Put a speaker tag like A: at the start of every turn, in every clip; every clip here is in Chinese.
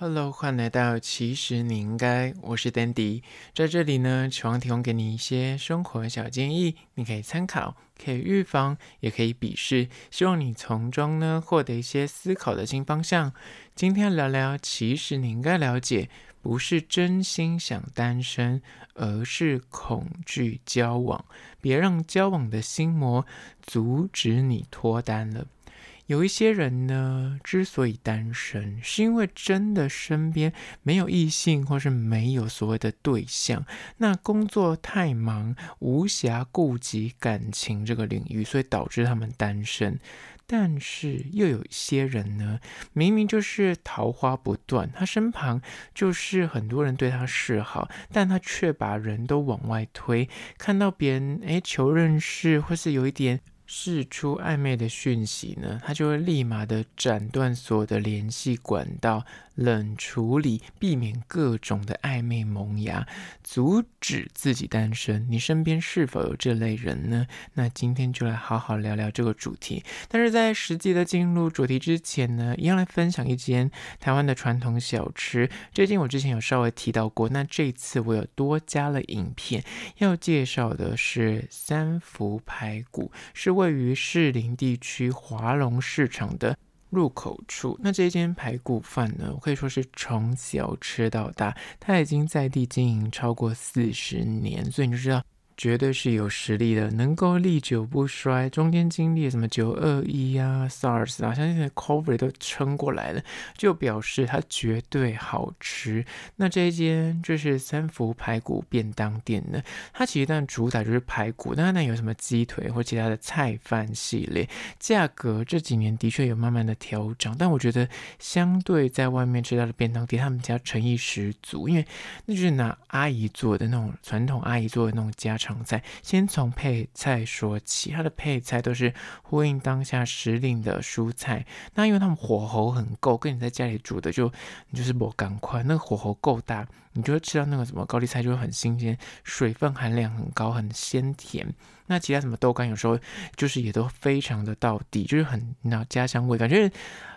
A: Hello，欢迎来到其实你应该，我是 Dandy，在这里呢，希望提供给你一些生活小建议，你可以参考，可以预防，也可以鄙视，希望你从中呢获得一些思考的新方向。今天聊聊，其实你应该了解，不是真心想单身，而是恐惧交往，别让交往的心魔阻止你脱单了。有一些人呢，之所以单身，是因为真的身边没有异性，或是没有所谓的对象。那工作太忙，无暇顾及感情这个领域，所以导致他们单身。但是又有一些人呢，明明就是桃花不断，他身旁就是很多人对他示好，但他却把人都往外推。看到别人诶求认识，或是有一点。释出暧昧的讯息呢，他就会立马的斩断所有的联系管道。冷处理，避免各种的暧昧萌芽，阻止自己单身。你身边是否有这类人呢？那今天就来好好聊聊这个主题。但是在实际的进入主题之前呢，一样来分享一间台湾的传统小吃。这间我之前有稍微提到过，那这次我有多加了影片，要介绍的是三福排骨，是位于士林地区华隆市场的。入口处，那这一间排骨饭呢，我可以说是从小吃到大，它已经在地经营超过四十年，所以你就知道。绝对是有实力的，能够历久不衰。中间经历什么九二一啊、SARS 啊，像现在 COVID 都撑过来了，就表示它绝对好吃。那这一间就是三福排骨便当店呢，它其实但主打就是排骨，那那有什么鸡腿或其他的菜饭系列，价格这几年的确有慢慢的调涨，但我觉得相对在外面吃到的便当店，他们家诚意十足，因为那就是拿阿姨做的那种传统阿姨做的那种家常。常菜，先从配菜说起，它的配菜都是呼应当下时令的蔬菜。那因为他们火候很够，跟你在家里煮的就你就是不赶快，那个火候够大，你就会吃到那个什么高丽菜就会很新鲜，水分含量很高，很鲜甜。那其他什么豆干有时候就是也都非常的到底，就是很那家乡味，感觉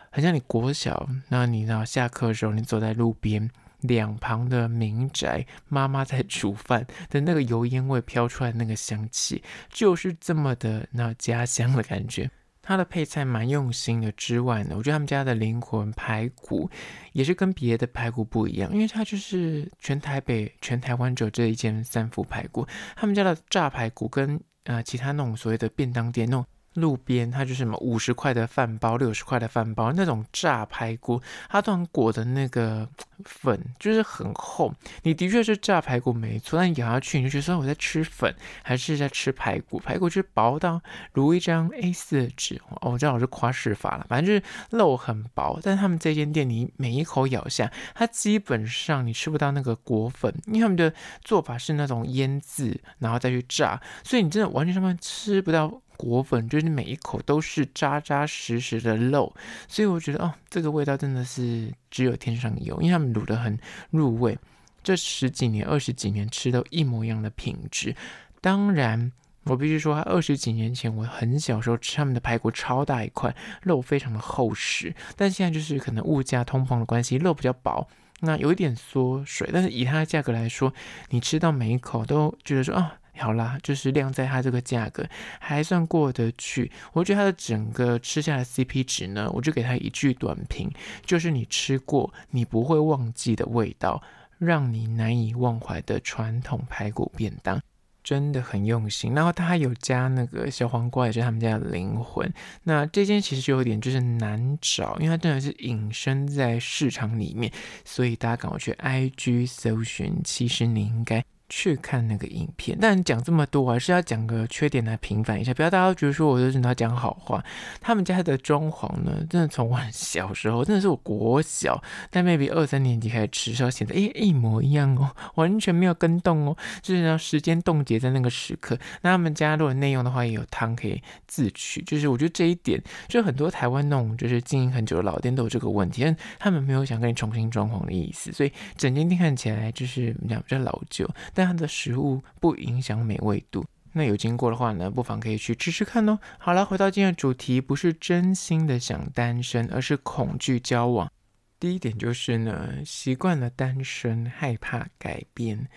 A: 很像你国小，那你呢下课的时候，你走在路边。两旁的民宅，妈妈在煮饭的那个油烟味飘出来，那个香气就是这么的那家乡的感觉。它的配菜蛮用心的之外呢，我觉得他们家的灵魂排骨也是跟别的排骨不一样，因为它就是全台北、全台湾只有这一间三福排骨。他们家的炸排骨跟呃其他那种所谓的便当店那种。路边它就是什么五十块的饭包、六十块的饭包，那种炸排骨，它都很裹的那个粉就是很厚。你的确是炸排骨没错，但咬下去你就觉得我在吃粉还是在吃排骨？排骨就是薄到如一张 A 四的纸哦，我知道我是夸饰法了，反正就是肉很薄。但他们这间店你每一口咬下，它基本上你吃不到那个裹粉，因为他们的做法是那种腌制然后再去炸，所以你真的完全上面吃不到。果粉就是每一口都是扎扎实实的肉，所以我觉得哦，这个味道真的是只有天上有，因为他们卤得很入味。这十几年、二十几年吃到一模一样的品质。当然，我必须说，二十几年前我很小时候吃他们的排骨，超大一块，肉非常的厚实。但现在就是可能物价通膨的关系，肉比较薄，那有一点缩水。但是以它的价格来说，你吃到每一口都觉得说啊。好啦，就是晾在它这个价格还算过得去。我觉得它的整个吃下来 CP 值呢，我就给它一句短评，就是你吃过你不会忘记的味道，让你难以忘怀的传统排骨便当，真的很用心。然后它还有加那个小黄瓜，也是他们家的灵魂。那这间其实有点就是难找，因为它真的是隐身在市场里面，所以大家赶快去 IG 搜寻。其实你应该。去看那个影片，但讲这么多，还是要讲个缺点来平反一下，不要大家觉得说我就是要讲好话。他们家的装潢呢，真的从我小时候，真的是我国小，但 maybe 二三年级开始吃，到现在，哎，一模一样哦，完全没有跟动哦，就是让时间冻结在那个时刻。那他们家如果内用的话，也有汤可以自取，就是我觉得这一点，就很多台湾那种就是经营很久的老店都有这个问题，但他们没有想跟你重新装潢的意思，所以整间店看起来就是比较比较老旧。这样的食物不影响美味度，那有经过的话呢，不妨可以去吃吃看哦。好了，回到今天的主题，不是真心的想单身，而是恐惧交往，第一点就是呢，习惯了单身，害怕改变。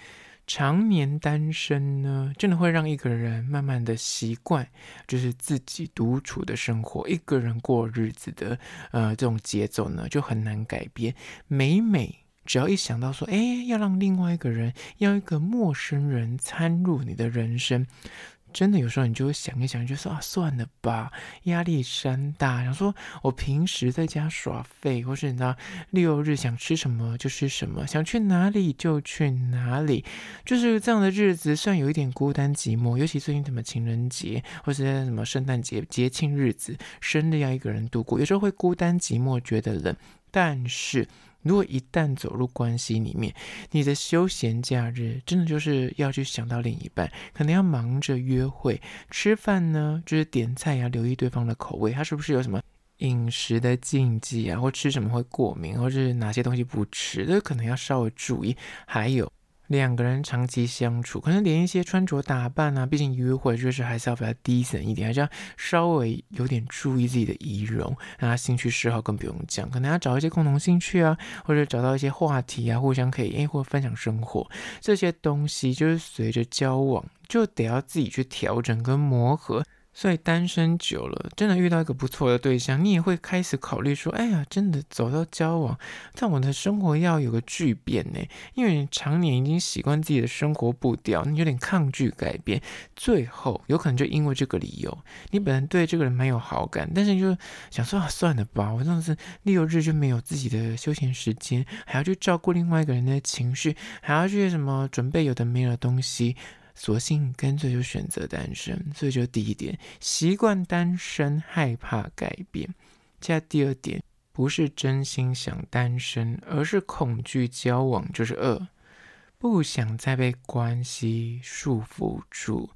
A: 常年单身呢，真的会让一个人慢慢的习惯，就是自己独处的生活，一个人过日子的，呃，这种节奏呢，就很难改变。每每只要一想到说，哎，要让另外一个人，要一个陌生人参入你的人生。真的有时候你就会想一想，就说啊，算了吧，压力山大。想说我平时在家耍废，或是你知道六日想吃什么就吃什么，想去哪里就去哪里，就是这样的日子，算有一点孤单寂寞。尤其最近什么情人节，或是什么圣诞节节庆日子，生日要一个人度过，有时候会孤单寂寞，觉得冷。但是。如果一旦走入关系里面，你的休闲假日真的就是要去想到另一半，可能要忙着约会、吃饭呢，就是点菜要留意对方的口味，他是不是有什么饮食的禁忌啊，或吃什么会过敏，或是哪些东西不吃，这可能要稍微注意。还有。两个人长期相处，可能连一些穿着打扮啊，毕竟约会就是还是要比较低层一点，还是要稍微有点注意自己的仪容。那兴趣嗜好更不用讲，可能要找一些共同兴趣啊，或者找到一些话题啊，互相可以诶或分享生活这些东西，就是随着交往就得要自己去调整跟磨合。所以单身久了，真的遇到一个不错的对象，你也会开始考虑说：“哎呀，真的走到交往，但我的生活要有个巨变呢。”因为你常年已经习惯自己的生活步调，你有点抗拒改变。最后有可能就因为这个理由，你本来对这个人蛮有好感，但是你就想说：“啊，算了吧，我这样子六日就没有自己的休闲时间，还要去照顾另外一个人的情绪，还要去什么准备有的没有的东西。”索性干脆就选择单身，所以就第一点，习惯单身，害怕改变。加第二点，不是真心想单身，而是恐惧交往，就是二，不想再被关系束缚住。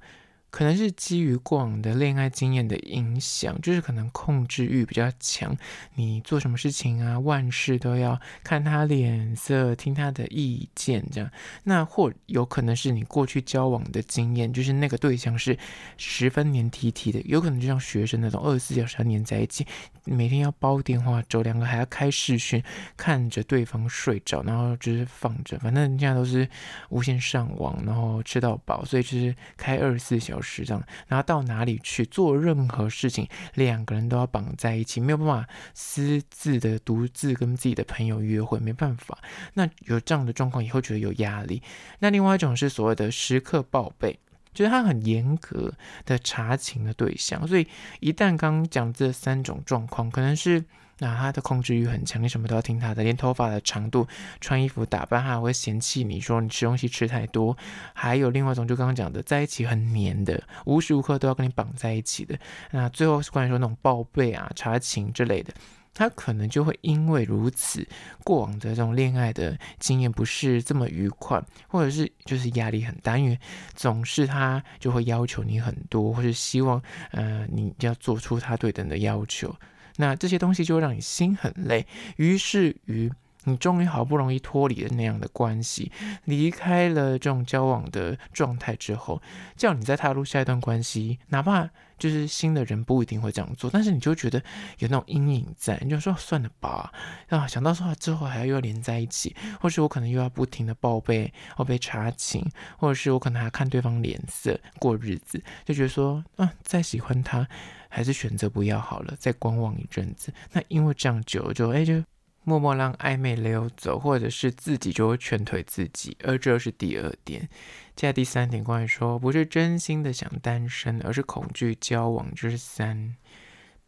A: 可能是基于过往的恋爱经验的影响，就是可能控制欲比较强，你做什么事情啊，万事都要看他脸色，听他的意见这样。那或有可能是你过去交往的经验，就是那个对象是十分黏 T T 的，有可能就像学生那种二十四小时要黏在一起，每天要煲电话粥，两个还要开视讯，看着对方睡着，然后就是放着，反正人家都是无线上网，然后吃到饱，所以就是开二十四小时。这样，然后到哪里去做任何事情，两个人都要绑在一起，没有办法私自的独自跟自己的朋友约会，没办法。那有这样的状况，也会觉得有压力。那另外一种是所谓的时刻报备，就是他很严格的查勤的对象，所以一旦刚讲这三种状况，可能是。那他的控制欲很强，你什么都要听他的，连头发的长度、穿衣服打扮，他还会嫌弃你说你吃东西吃太多。还有另外一种，就刚刚讲的，在一起很黏的，无时无刻都要跟你绑在一起的。那最后是关于说那种报备啊、查情之类的，他可能就会因为如此，过往的这种恋爱的经验不是这么愉快，或者是就是压力很大，因为总是他就会要求你很多，或是希望呃你要做出他对等的要求。那这些东西就会让你心很累，于是于你终于好不容易脱离了那样的关系，离开了这种交往的状态之后，叫你再踏入下一段关系，哪怕就是新的人不一定会这样做，但是你就觉得有那种阴影在，你就说算了吧，啊，想到说之后还要又连在一起，或是我可能又要不停的报备或被查寝，或者是我可能还要看对方脸色过日子，就觉得说啊，再喜欢他。还是选择不要好了，再观望一阵子。那因为这样久了就哎，就默默让暧昧溜走，或者是自己就会劝退自己。而这又是第二点。接下来第三点，关于说不是真心的想单身，而是恐惧交往，这是三。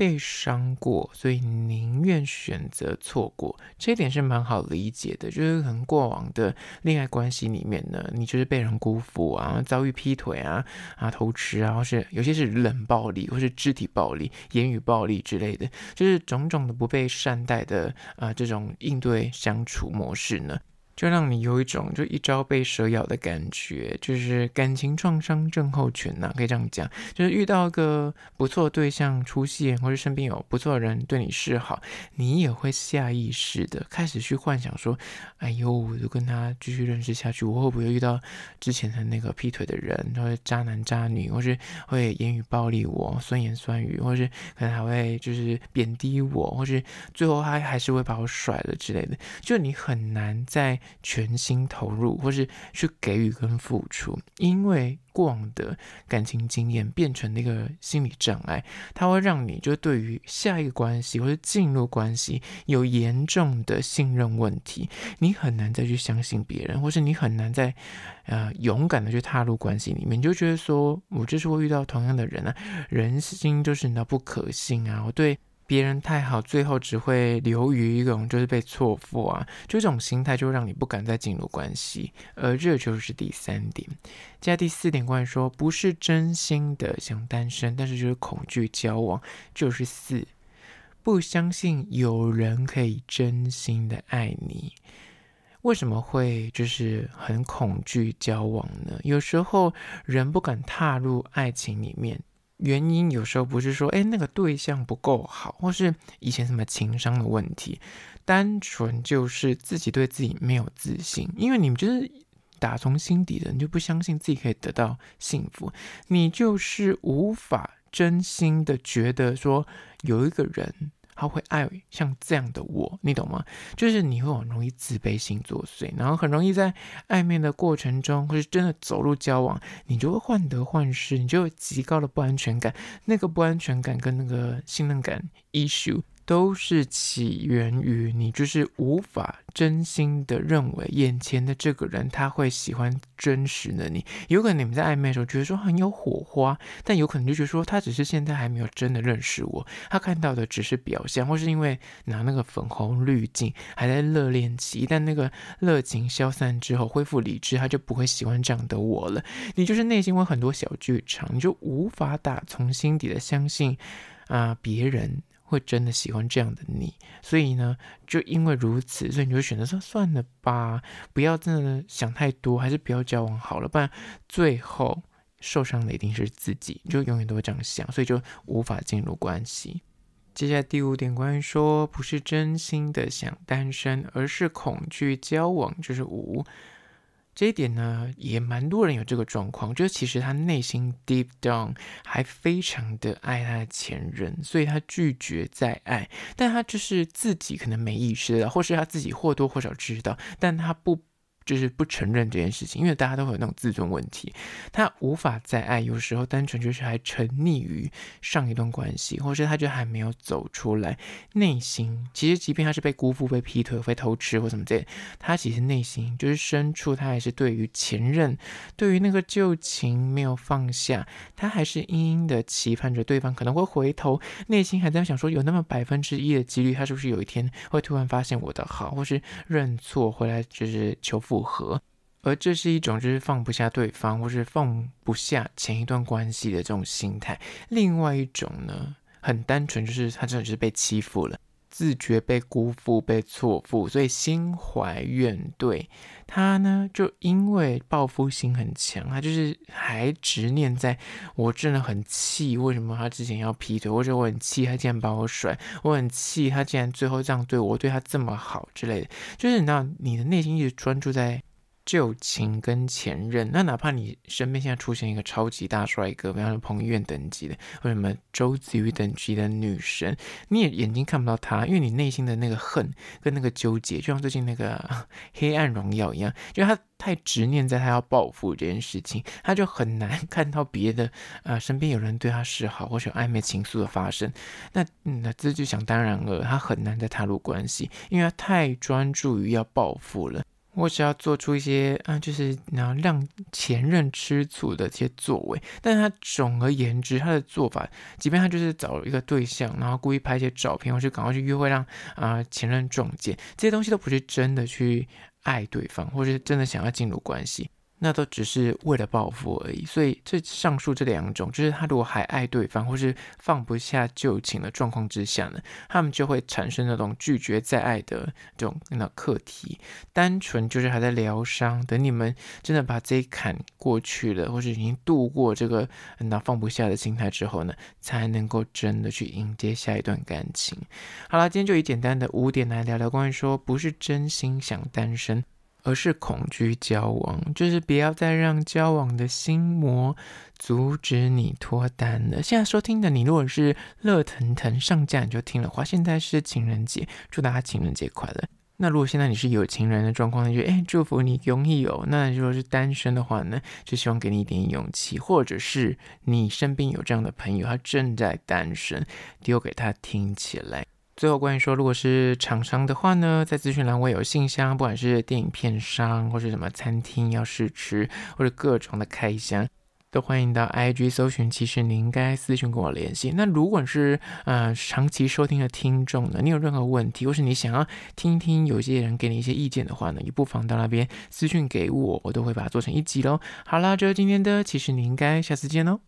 A: 被伤过，所以宁愿选择错过，这一点是蛮好理解的。就是可能过往的恋爱关系里面呢，你就是被人辜负啊，遭遇劈腿啊、啊偷吃啊，或是有些是冷暴力，或是肢体暴力、言语暴力之类的，就是种种的不被善待的啊这种应对相处模式呢。就让你有一种就一朝被蛇咬的感觉，就是感情创伤症候群呐、啊，可以这样讲。就是遇到个不错对象出现，或者身边有不错的人对你示好，你也会下意识的开始去幻想说：“哎呦，我就跟他继续认识下去，我会不会遇到之前的那个劈腿的人，或者渣男渣女，或是会言语暴力我、酸言酸语，或是可能还会就是贬低我，或是最后他还是会把我甩了之类的。”就你很难再全心投入，或是去给予跟付出，因为过往的感情经验变成那个心理障碍，它会让你就对于下一个关系或者进入关系有严重的信任问题，你很难再去相信别人，或是你很难再呃勇敢的去踏入关系里面，你就觉得说我就是会遇到同样的人啊，人心就是那不可信啊，我对。别人太好，最后只会流于一种就是被错付啊，就这种心态就让你不敢再进入关系，而这就是第三点。接下来第四点，关于说不是真心的想单身，但是就是恐惧交往，就是四，不相信有人可以真心的爱你。为什么会就是很恐惧交往呢？有时候人不敢踏入爱情里面。原因有时候不是说，哎，那个对象不够好，或是以前什么情商的问题，单纯就是自己对自己没有自信。因为你们就是打从心底的，你就不相信自己可以得到幸福，你就是无法真心的觉得说有一个人。他会爱像这样的我，你懂吗？就是你会很容易自卑心作祟，然后很容易在暧昧的过程中，或是真的走入交往，你就会患得患失，你就有极高的不安全感。那个不安全感跟那个信任感 issue。都是起源于你，就是无法真心的认为眼前的这个人他会喜欢真实的你。有可能你们在暧昧的时候觉得说很有火花，但有可能就觉得说他只是现在还没有真的认识我，他看到的只是表象，或是因为拿那个粉红滤镜还在热恋期，一旦那个热情消散之后恢复理智，他就不会喜欢这样的我了。你就是内心会很多小剧场，你就无法打从心底的相信啊、别人。会真的喜欢这样的你，所以呢，就因为如此，所以你就选择说算了吧，不要真的想太多，还是不要交往好了，不然最后受伤的一定是自己，就永远都会这样想，所以就无法进入关系。接下来第五点，关于说不是真心的想单身，而是恐惧交往，就是五。这一点呢，也蛮多人有这个状况，就是其实他内心 deep down 还非常的爱他的前任，所以他拒绝再爱，但他就是自己可能没意识到，或是他自己或多或少知道，但他不。就是不承认这件事情，因为大家都会有那种自尊问题，他无法再爱。有时候单纯就是还沉溺于上一段关系，或是他就还没有走出来。内心其实，即便他是被辜负、被劈腿、被偷吃或什么这，他其实内心就是深处，他还是对于前任、对于那个旧情没有放下，他还是隐隐的期盼着对方可能会回头。内心还在想说，有那么百分之一的几率，他是不是有一天会突然发现我的好，或是认错回来，就是求复合，而这是一种就是放不下对方，或是放不下前一段关系的这种心态。另外一种呢，很单纯，就是他真的就是被欺负了，自觉被辜负、被错付，所以心怀怨怼。他呢，就因为报复心很强，他就是还执念在，我真的很气，为什么他之前要劈腿，或者我很气他竟然把我甩，我很气他竟然最后这样对我，对他这么好之类的，就是你知道，你的内心一直专注在。旧情跟前任，那哪怕你身边现在出现一个超级大帅哥，比方说彭于晏等级的，或者什么周子瑜等级的女神，你也眼睛看不到他，因为你内心的那个恨跟那个纠结，就像最近那个 《黑暗荣耀》一样，就他太执念在他要报复这件事情，他就很难 看到别的啊、身边有人对他示好，或者有暧昧情愫的发生，那那这就想当然了，他很难再踏入关系，因为他太专注于要报复了。或是要做出一些啊，就是然后让前任吃醋的一些作为，但是他总而言之，他的做法，即便他就是找一个对象，然后故意拍一些照片，或是赶快去约会让，让啊前任撞见，这些东西都不是真的去爱对方，或是真的想要进入关系。那都只是为了报复而已。所以这上述这两种，就是他如果还爱对方，或是放不下旧情的状况之下呢，他们就会产生那种拒绝再爱的这种那课题。单纯就是还在疗伤，等你们真的把这一坎过去了，或是已经度过这个那放不下的心态之后呢，才能够真的去迎接下一段感情。好了，今天就以简单的五点来聊聊关于说不是真心想单身，而是恐惧交往，就是不要再让交往的心魔阻止你脱单了。现在收听的你，如果是热腾腾上架你就听了话，现在是情人节，祝大家情人节快乐。那如果现在你是有情人的状况，那就哎祝福你容易有。那如果是单身的话呢，就希望给你一点勇气，或者是你身边有这样的朋友，他正在单身，丢给他听起来。最后，关于说，如果是厂商的话呢，在资讯栏我有信箱，不管是电影片商，或是什么餐厅要试吃，或者各种的开箱，都欢迎到 IG 搜寻。其实你应该私讯跟我联系。那如果是呃长期收听的听众呢，你有任何问题，或是你想要听听有些人给你一些意见的话呢，也不妨到那边私讯给我，我都会把它做成一集喽。好啦，这是今天的，其实你应该下次见喽。